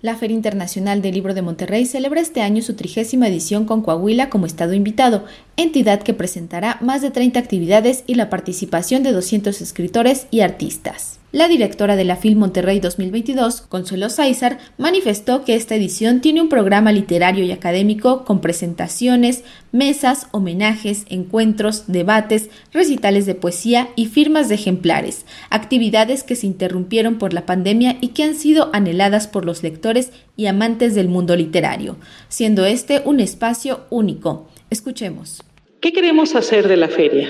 La Feria Internacional del Libro de Monterrey celebra este año su trigésima edición con Coahuila como estado invitado, entidad que presentará más de 30 actividades y la participación de 200 escritores y artistas. La directora de la FIL Monterrey 2022, Consuelo Sáizar, manifestó que esta edición tiene un programa literario y académico con presentaciones, mesas, homenajes, encuentros, debates, recitales de poesía y firmas de ejemplares, actividades que se interrumpieron por la pandemia y que han sido anheladas por los lectores y amantes del mundo literario, siendo este un espacio único. Escuchemos. ¿Qué queremos hacer de la feria?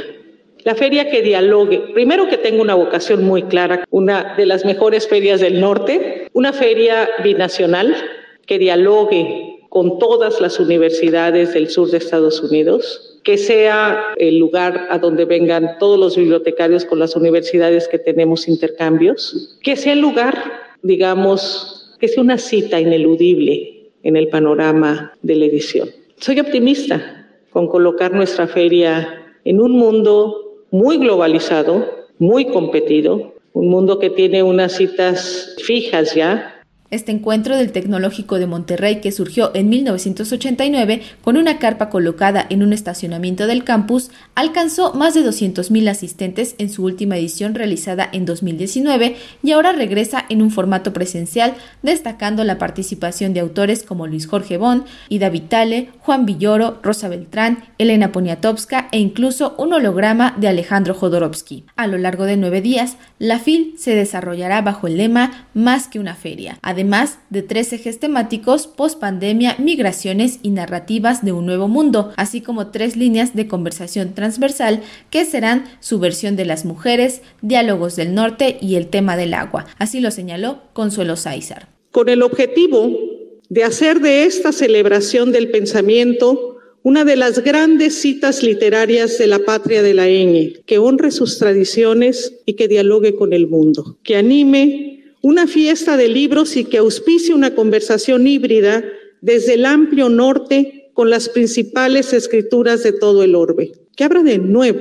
La feria que dialogue, primero que tenga una vocación muy clara, una de las mejores ferias del norte, una feria binacional que dialogue con todas las universidades del sur de Estados Unidos, que sea el lugar a donde vengan todos los bibliotecarios con las universidades que tenemos intercambios, que sea el lugar, digamos, que sea una cita ineludible en el panorama de la edición. Soy optimista con colocar nuestra feria en un mundo muy globalizado, muy competido, un mundo que tiene unas citas fijas ya, este encuentro del Tecnológico de Monterrey, que surgió en 1989 con una carpa colocada en un estacionamiento del campus, alcanzó más de 200.000 asistentes en su última edición realizada en 2019 y ahora regresa en un formato presencial, destacando la participación de autores como Luis Jorge Bon, Ida Vitale, Juan Villoro, Rosa Beltrán, Elena Poniatowska e incluso un holograma de Alejandro Jodorowsky. A lo largo de nueve días, la FIL se desarrollará bajo el lema Más que una feria de tres ejes temáticos post-pandemia, migraciones y narrativas de un nuevo mundo, así como tres líneas de conversación transversal que serán su versión de las mujeres, diálogos del norte y el tema del agua. Así lo señaló Consuelo Sáizar. Con el objetivo de hacer de esta celebración del pensamiento una de las grandes citas literarias de la patria de la ñ, que honre sus tradiciones y que dialogue con el mundo, que anime una fiesta de libros y que auspicie una conversación híbrida desde el amplio norte con las principales escrituras de todo el orbe. Que abra de nuevo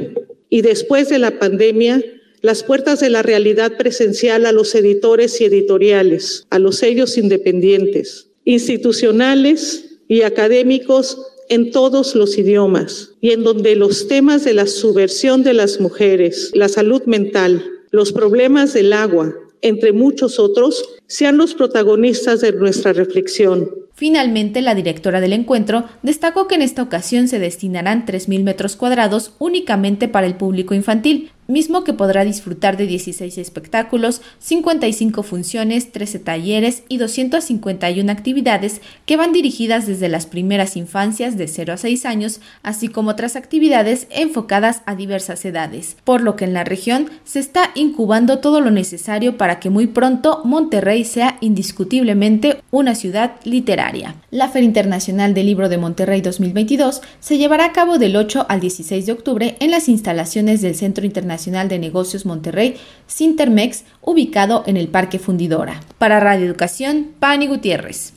y después de la pandemia las puertas de la realidad presencial a los editores y editoriales, a los sellos independientes, institucionales y académicos en todos los idiomas y en donde los temas de la subversión de las mujeres, la salud mental, los problemas del agua, entre muchos otros, sean los protagonistas de nuestra reflexión. Finalmente, la directora del encuentro destacó que en esta ocasión se destinarán 3.000 metros cuadrados únicamente para el público infantil, mismo que podrá disfrutar de 16 espectáculos, 55 funciones, 13 talleres y 251 actividades que van dirigidas desde las primeras infancias de 0 a 6 años, así como otras actividades enfocadas a diversas edades, por lo que en la región se está incubando todo lo necesario para que muy pronto Monterrey sea indiscutiblemente una ciudad literaria. La Feria Internacional del Libro de Monterrey 2022 se llevará a cabo del 8 al 16 de octubre en las instalaciones del Centro Internacional Nacional de Negocios Monterrey, Sintermex, ubicado en el Parque Fundidora. Para Radio Educación, Pani Gutiérrez.